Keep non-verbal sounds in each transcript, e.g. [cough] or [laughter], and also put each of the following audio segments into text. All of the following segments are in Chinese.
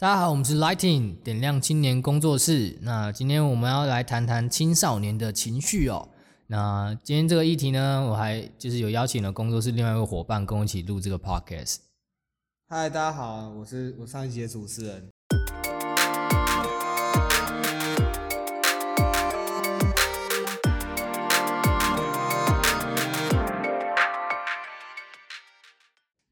大家好，我们是 Lighting 点亮青年工作室。那今天我们要来谈谈青少年的情绪哦。那今天这个议题呢，我还就是有邀请了工作室另外一位伙伴跟我一起录这个 podcast。嗨，大家好，我是我上一集的主持人。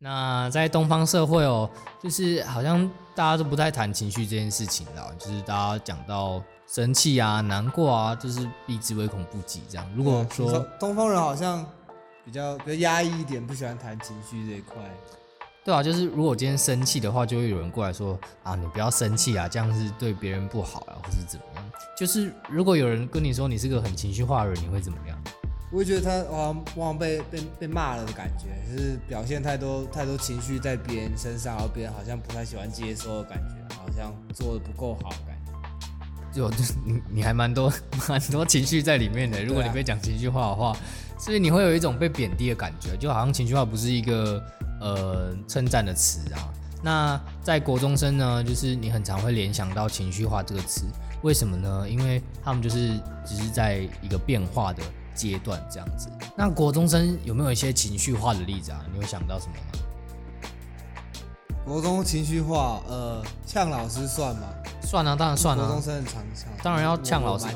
那在东方社会哦，就是好像大家都不太谈情绪这件事情了，就是大家讲到生气啊、难过啊，就是避之唯恐不及这样。如果说东方人好像比较比较压抑一点，不喜欢谈情绪这一块。对啊，就是如果今天生气的话，就会有人过来说啊，你不要生气啊，这样是对别人不好啊，或是怎么样。就是如果有人跟你说你是个很情绪化的人，你会怎么样？我会觉得他往往被被被骂了的感觉，就是表现太多太多情绪在别人身上，然后别人好像不太喜欢接收的感觉，好像做的不够好的感觉。就你你还蛮多蛮多情绪在里面的，如果你被讲情绪化的话，所以你会有一种被贬低的感觉，就好像情绪化不是一个呃称赞的词啊。那在国中生呢，就是你很常会联想到情绪化这个词，为什么呢？因为他们就是只是在一个变化的。阶段这样子，那国中生有没有一些情绪化的例子啊？你有想到什么吗？国中情绪化，呃，呛老师算吗？算啊，当然算啊。国中生很常呛，当然要呛老师。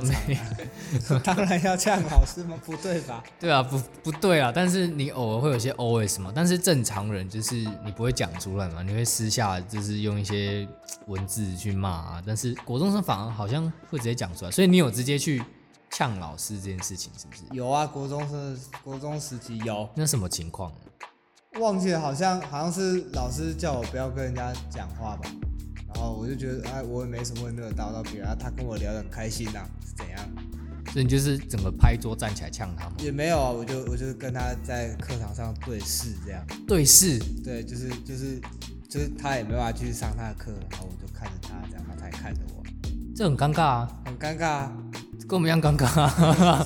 [laughs] 当然要呛老师吗？不对吧？对啊，不不对啊。但是你偶尔会有些 OS 嘛，但是正常人就是你不会讲出来嘛，你会私下就是用一些文字去骂啊。但是国中生反而好像会直接讲出来，所以你有直接去。呛老师这件事情是不是有啊？国中是国中时期有，那什么情况？忘记了，好像好像是老师叫我不要跟人家讲话吧，然后我就觉得哎，我也没什么会那个叨到别人，他跟我聊得很开心呐，是怎样？所以你就是整个拍桌站起来呛他吗？也没有啊，我就我就跟他在课堂上对视这样。对视？对，就是就是就是他也没办法继续上他的课，然后我就看着他这样，他也看着我，这很尴尬啊，很尴尬。跟我们一样尴尬，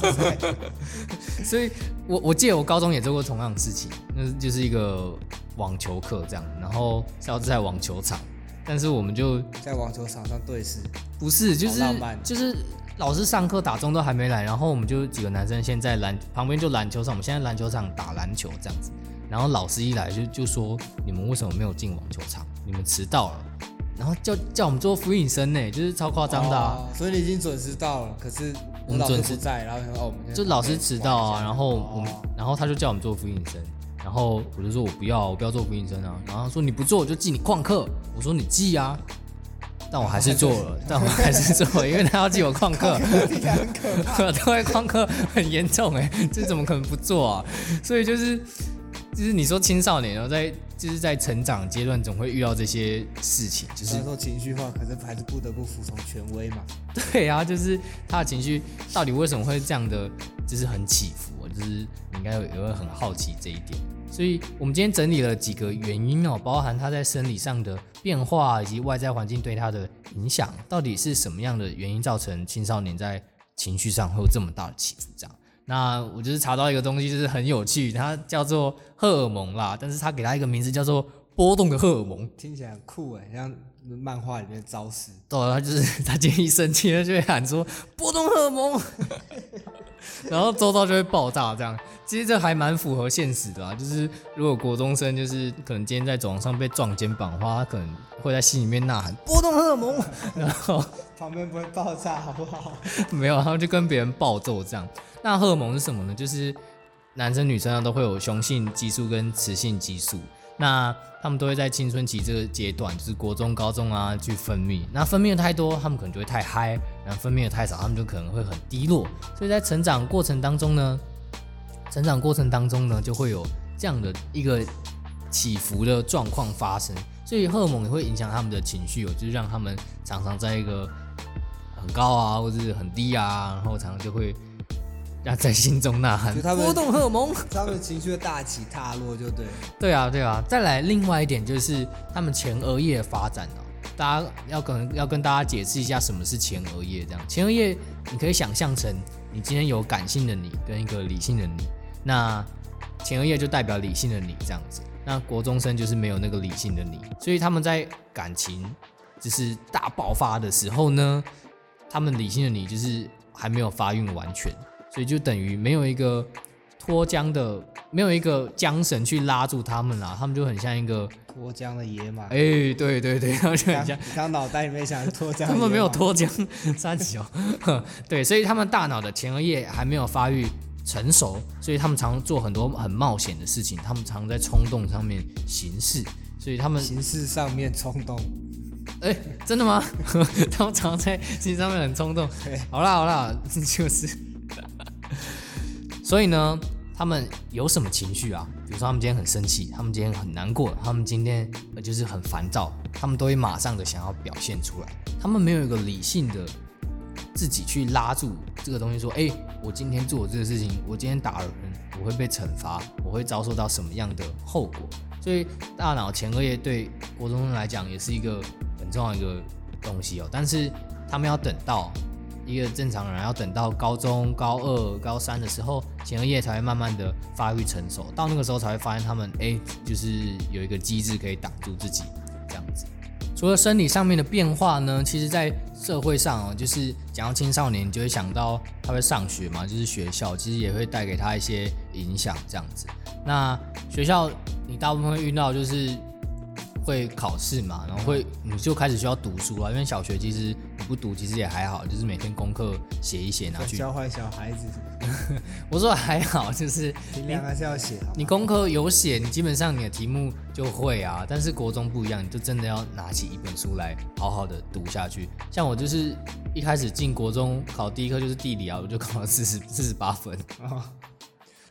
[laughs] 所以我我记得我高中也做过同样的事情，那就是一个网球课这样，然后是要在网球场，但是我们就在网球场上对视，不是就是就是老师上课打钟都还没来，然后我们就几个男生先在篮旁边就篮球场，我们现在篮球场打篮球这样子，然后老师一来就就说你们为什么没有进网球场？你们迟到了。然后叫叫我们做复印生呢，就是超夸张的。所以你已经准时到了，可是我们准时在，然后说哦，我们就老师迟到啊，然后我们，然后他就叫我们做复印生，然后我就说我不要，我不要做复印生啊。然后他说你不做我就记你旷课，我说你记啊，但我还是做了，[laughs] 但我还是做，了，因为他要记我旷课，[laughs] 他会 [laughs] 旷课很严重哎，这怎么可能不做啊？所以就是就是你说青少年然后在。就是在成长阶段，总会遇到这些事情。就是说情绪化，可是还是不得不服从权威嘛。对啊，就是他的情绪到底为什么会这样的，就是很起伏。就是你应该也会很好奇这一点。所以我们今天整理了几个原因哦，包含他在生理上的变化，以及外在环境对他的影响，到底是什么样的原因造成青少年在情绪上会有这么大的起伏？这样。那我就是查到一个东西，就是很有趣，它叫做荷尔蒙啦，但是它给它一个名字叫做波动的荷尔蒙，听起来很酷哎，像漫画里面招式。对，他就是他今天一生气，他就会喊说波动荷尔蒙，然后周遭就会爆炸这样。其实这还蛮符合现实的啊，就是如果国中生就是可能今天在走廊上被撞肩膀的话，他可能会在心里面呐喊波动荷尔蒙，然后旁边不会爆炸好不好？[laughs] 没有，他们就跟别人暴揍这样。那荷尔蒙是什么呢？就是男生女生啊都会有雄性激素跟雌性激素，那他们都会在青春期这个阶段，就是国中、高中啊去分泌。那分泌的太多，他们可能就会太嗨；然后分泌的太少，他们就可能会很低落。所以在成长过程当中呢，成长过程当中呢，就会有这样的一个起伏的状况发生。所以荷尔蒙也会影响他们的情绪，哦，就是让他们常常在一个很高啊，或者是很低啊，然后常常就会。要在心中呐喊，波动荷尔蒙，他们情绪的大起大落就对。对啊，对啊。再来，另外一点就是他们前额叶的发展哦，大家要可能要跟大家解释一下什么是前额叶。这样，前额叶你可以想象成你今天有感性的你跟一个理性的你，那前额叶就代表理性的你这样子。那国中生就是没有那个理性的你，所以他们在感情就是大爆发的时候呢，他们理性的你就是还没有发育完全，所以就等于没有一个脱缰的，没有一个缰绳去拉住他们啦，他们就很像一个，脱缰的野马。哎、对对对，[laughs] 他们就很像刚你刚脑袋里面想脱缰，他们没有，脱缰，[laughs] 三级哦对，所以他们大脑的前额叶还没有发育成熟，所以他们常做很多很冒险的事情，他们常在冲动上面行事，所以他们，行事上面冲动。哎、真的吗？[laughs] 他们常在事情上面很冲动。好啦好啦，就是，所以呢，他们有什么情绪啊？比如说他们今天很生气，他们今天很难过，他们今天就是很烦躁，他们都会马上的想要表现出来。他们没有一个理性的自己去拉住这个东西，说，哎、我今天做这个事情，我今天打了人，我会被惩罚，我会遭受到什么样的后果？所以大脑前额叶对国中生来讲也是一个很重要的一个东西哦。但是他们要等到一个正常人要等到高中、高二、高三的时候，前额叶才会慢慢的发育成熟，到那个时候才会发现他们哎，就是有一个机制可以挡住自己这样子。除了生理上面的变化呢，其实在社会上哦，就是讲到青少年，就会想到他会上学嘛，就是学校其实也会带给他一些影响这样子。那学校你大部分会遇到就是会考试嘛，然后会你就开始需要读书了，因为小学其实不读其实也还好，就是每天功课写一写拿去。教坏小孩子，[laughs] 我说还好，就是尽量还是要写。你功课有写，你基本上你的题目就会啊。但是国中不一样，你就真的要拿起一本书来好好的读下去。像我就是一开始进国中考第一科就是地理啊，我就考了四十 [laughs] 四十八分，哦，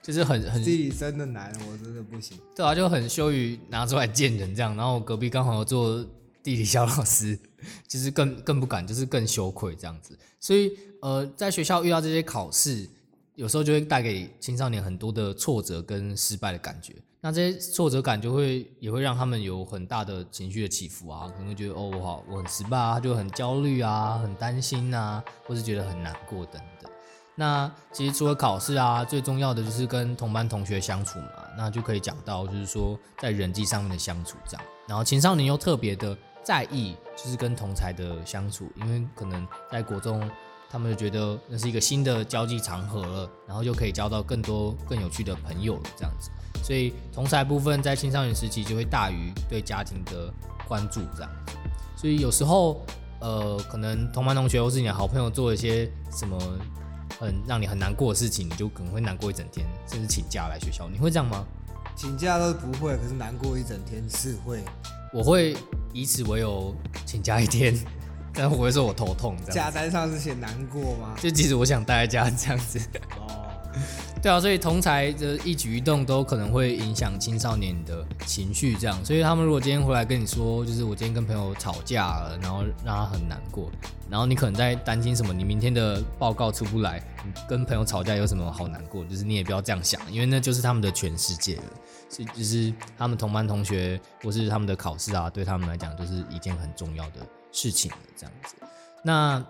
就是很很地理真的难，我真的不行。对啊，就很羞于拿出来见人这样。然后我隔壁刚好有做地理小老师，就是更更不敢，就是更羞愧这样子。所以呃，在学校遇到这些考试，有时候就会带给青少年很多的挫折跟失败的感觉。那这些挫折感就会也会让他们有很大的情绪的起伏啊，可能会觉得哦，我好我很失败啊，就很焦虑啊，很担心啊，或是觉得很难过等等。那其实除了考试啊，最重要的就是跟同班同学相处嘛，那就可以讲到就是说在人际上面的相处这样。然后青少年又特别的在意就是跟同才的相处，因为可能在国中他们就觉得那是一个新的交际场合了，然后就可以交到更多更有趣的朋友这样子。所以同才部分在青少年时期就会大于对家庭的关注这样子。所以有时候呃，可能同班同学或是你的好朋友做一些什么很让你很难过的事情，你就可能会难过一整天，甚至请假来学校。你会这样吗？请假都不会，可是难过一整天是会。我会以此为由请假一天，[laughs] 但我会说我头痛这样假单上是写难过吗？就即使我想待在家这样子。对啊，所以同才的一举一动都可能会影响青少年的情绪，这样。所以他们如果今天回来跟你说，就是我今天跟朋友吵架了，然后让他很难过，然后你可能在担心什么，你明天的报告出不来，你跟朋友吵架有什么好难过？就是你也不要这样想，因为那就是他们的全世界了。所以就是他们同班同学或是他们的考试啊，对他们来讲就是一件很重要的事情，这样子。那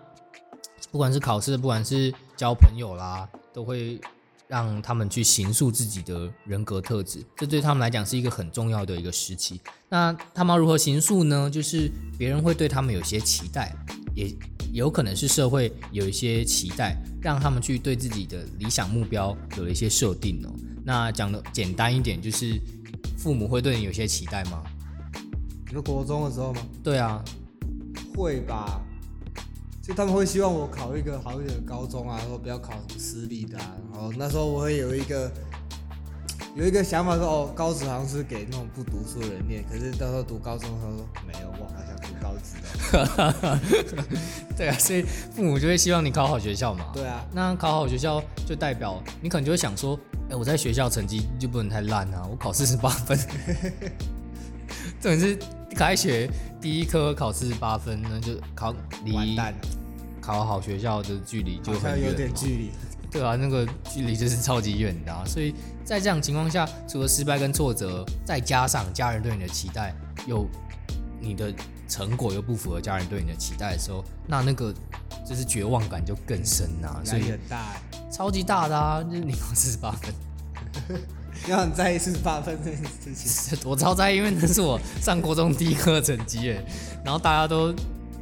不管是考试，不管是交朋友啦，都会让他们去形塑自己的人格特质，这对他们来讲是一个很重要的一个时期。那他们要如何形塑呢？就是别人会对他们有些期待，也有可能是社会有一些期待，让他们去对自己的理想目标有了一些设定哦。那讲的简单一点，就是父母会对你有些期待吗？你说国中的时候吗？对啊，会吧，就他们会希望我考一个好一点的高中啊，说不要考什么私立的啊。然后那时候我会有一个 [tsk] 有一个想法说，哦，高职好像是给那种不读书的人念，可是到时候读高中的时候说没有，我好想读高职的。[laughs] 对啊，所以父母就会希望你考好学校嘛。对啊，那考好学校就代表你可能就会想说，哎、我在学校成绩就不能太烂啊，我考四十八分。[laughs] 重点是开学第一科考四十八分，那就考离考好学校的距离就很远嘛点距离。对啊，那个距离就是超级远的啊。所以在这样情况下，除了失败跟挫折，再加上家人对你的期待，又你的成果又不符合家人对你的期待的时候，那那个就是绝望感就更深啊。所以很大欸，超级大的啊，就是你考四十八分。[laughs] [laughs] 要很在意四十八分这件事情。我超在意，因为那是我上国中第一科的成绩耶。然后大家都，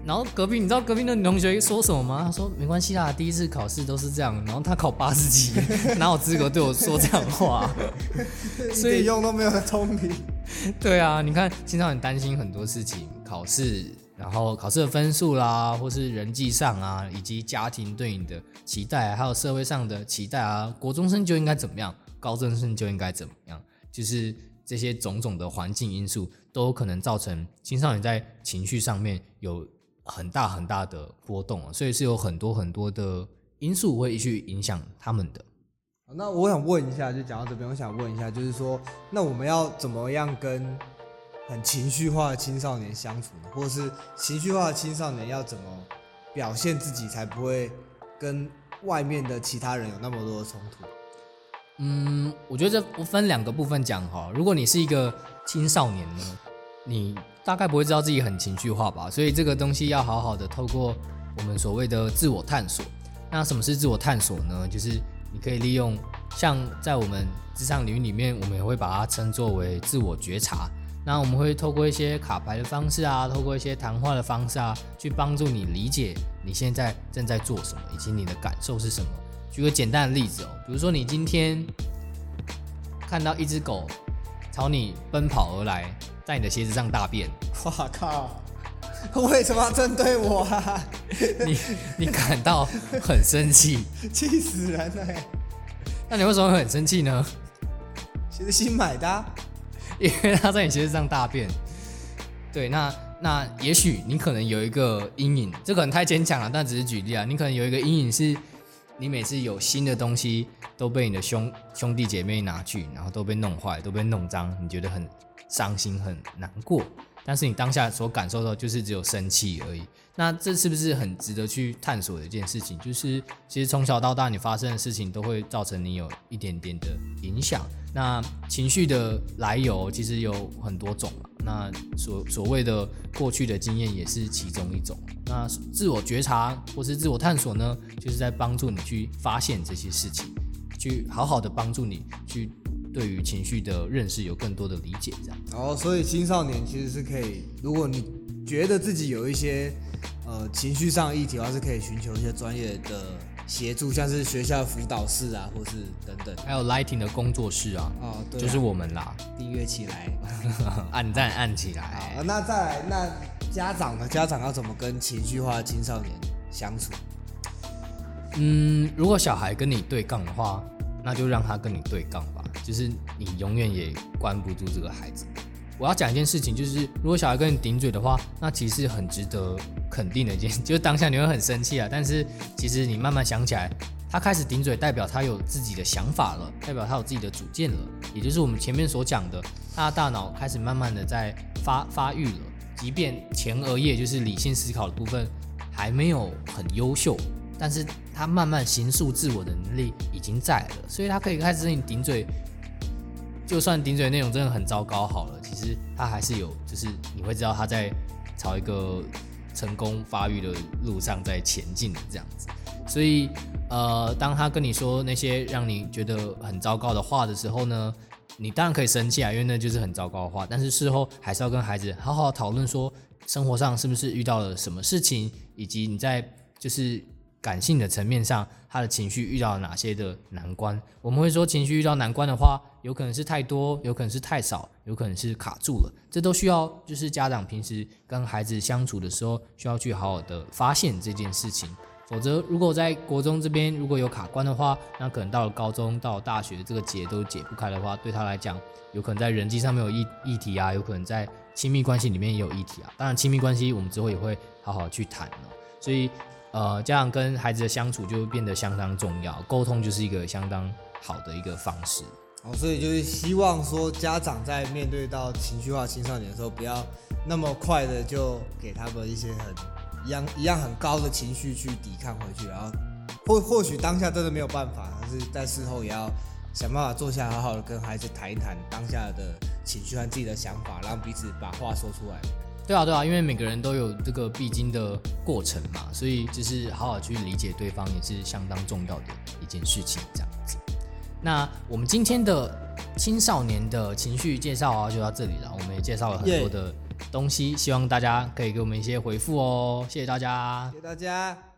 然后隔壁你知道隔壁的女同学说什么吗？她说没关系啦，第一次考试都是这样。然后她考八十几，[laughs] 哪有资格对我说这样的话？[laughs] 所以用都没有很聪明。对啊，你看，经常很担心很多事情，考试，然后考试的分数啦，或是人际上啊，以及家庭对你的期待，还有社会上的期待啊，国中生就应该怎么样，高中生就应该怎么样，就是这些种种的环境因素，都可能造成青少年在情绪上面有很大很大的波动啊，所以是有很多很多的因素会去影响他们的。那我想问一下，就讲到这边，我想问一下，就是说，那我们要怎么样跟很情绪化的青少年相处呢？或者是情绪化的青少年要怎么表现自己，才不会跟外面的其他人有那么多的冲突？嗯，我觉得这分两个部分讲哈。如果你是一个青少年呢，你大概不会知道自己很情绪化吧？所以这个东西要好好的透过我们所谓的自我探索。那什么是自我探索呢？就是你可以利用，像在我们智商领域里面，我们也会把它称作为自我觉察。那我们会透过一些卡牌的方式啊，透过一些谈话的方式啊，去帮助你理解你现在正在做什么，以及你的感受是什么。举个简单的例子哦，比如说你今天看到一只狗朝你奔跑而来，在你的鞋子上大便，[laughs] 哇靠！为什么要针对我啊？你你感到很生气，[laughs] 气死人了！那你为什么会很生气呢？[laughs] 鞋子新买的，因为他在你鞋子上大便。对，那那也许你可能有一个阴影，这可能太牵强了，但只是举例啊。你可能有一个阴影是，你每次有新的东西都被你的兄兄弟姐妹拿去，然后都被弄坏，都被弄脏，你觉得很伤心很难过。但是你当下所感受到就是只有生气而已，那这是不是很值得去探索的一件事情？就是其实从小到大你发生的事情都会造成你有一点点的影响。那情绪的来由其实有很多种，那所所谓的过去的经验也是其中一种。那自我觉察或是自我探索呢，就是在帮助你去发现这些事情，去好好的帮助你去。对于情绪的认识有更多的理解，这样。哦，所以青少年其实是可以，如果你觉得自己有一些呃情绪上议题的话，是可以寻求一些专业的协助，像是学校辅导室啊，或是等等，还有 Lighting 的工作室啊。哦，对，就是我们啦，订阅起来，[laughs] [laughs] 按赞按起来。好，那再来，那家长呢？家长要怎么跟情绪化的青少年相处？嗯，如果小孩跟你对杠的话，那就让他跟你对杠吧。就是你永远也关不住这个孩子。我要讲一件事情，就是如果小孩跟你顶嘴的话，那其实很值得肯定的一件，[laughs] 就是当下你会很生气啊。但是其实你慢慢想起来，他开始顶嘴，代表他有自己的想法了，代表他有自己的主见了，也就是我们前面所讲的，他的大脑开始慢慢的在发发育了。即便前额叶就是理性思考的部分还没有很优秀。但是他慢慢形塑自我的能力已经在了，所以他可以开始跟你顶嘴。就算顶嘴内容真的很糟糕好了，其实他还是有，就是你会知道他在朝一个成功发育的路上在前进的这样子。所以，呃，当他跟你说那些让你觉得很糟糕的话的时候呢，你当然可以生气啊，因为那就是很糟糕的话。但是事后还是要跟孩子好好讨论，说生活上是不是遇到了什么事情，以及你在就是。感性的层面上，他的情绪遇到了哪些的难关？我们会说，情绪遇到难关的话，有可能是太多，有可能是太少，有可能是卡住了。这都需要就是家长平时跟孩子相处的时候，需要去好好的发现这件事情。否则，如果在国中这边如果有卡关的话，那可能到了高中、到大学，这个结都解不开的话，对他来讲，有可能在人际上面有议议题啊，有可能在亲密关系里面也有议题啊。当然，亲密关系我们之后也会好好去谈哦。所以。呃，家长跟孩子的相处就会变得相当重要，沟通就是一个相当好的一个方式。哦，所以就是希望说，家长在面对到情绪化青少年的时候，不要那么快的就给他们一些很一样一样很高的情绪去抵抗回去，然后或或许当下真的没有办法，但是在事后也要想办法坐下好好的跟孩子谈一谈当下的情绪和自己的想法，让彼此把话说出来。对啊，对啊，因为每个人都有这个必经的过程嘛，所以就是好好去理解对方也是相当重要的一件事情。这样子，那我们今天的青少年的情绪介绍啊，就到这里了。我们也介绍了很多的东西，希望大家可以给我们一些回复哦。谢谢大家谢。谢大家。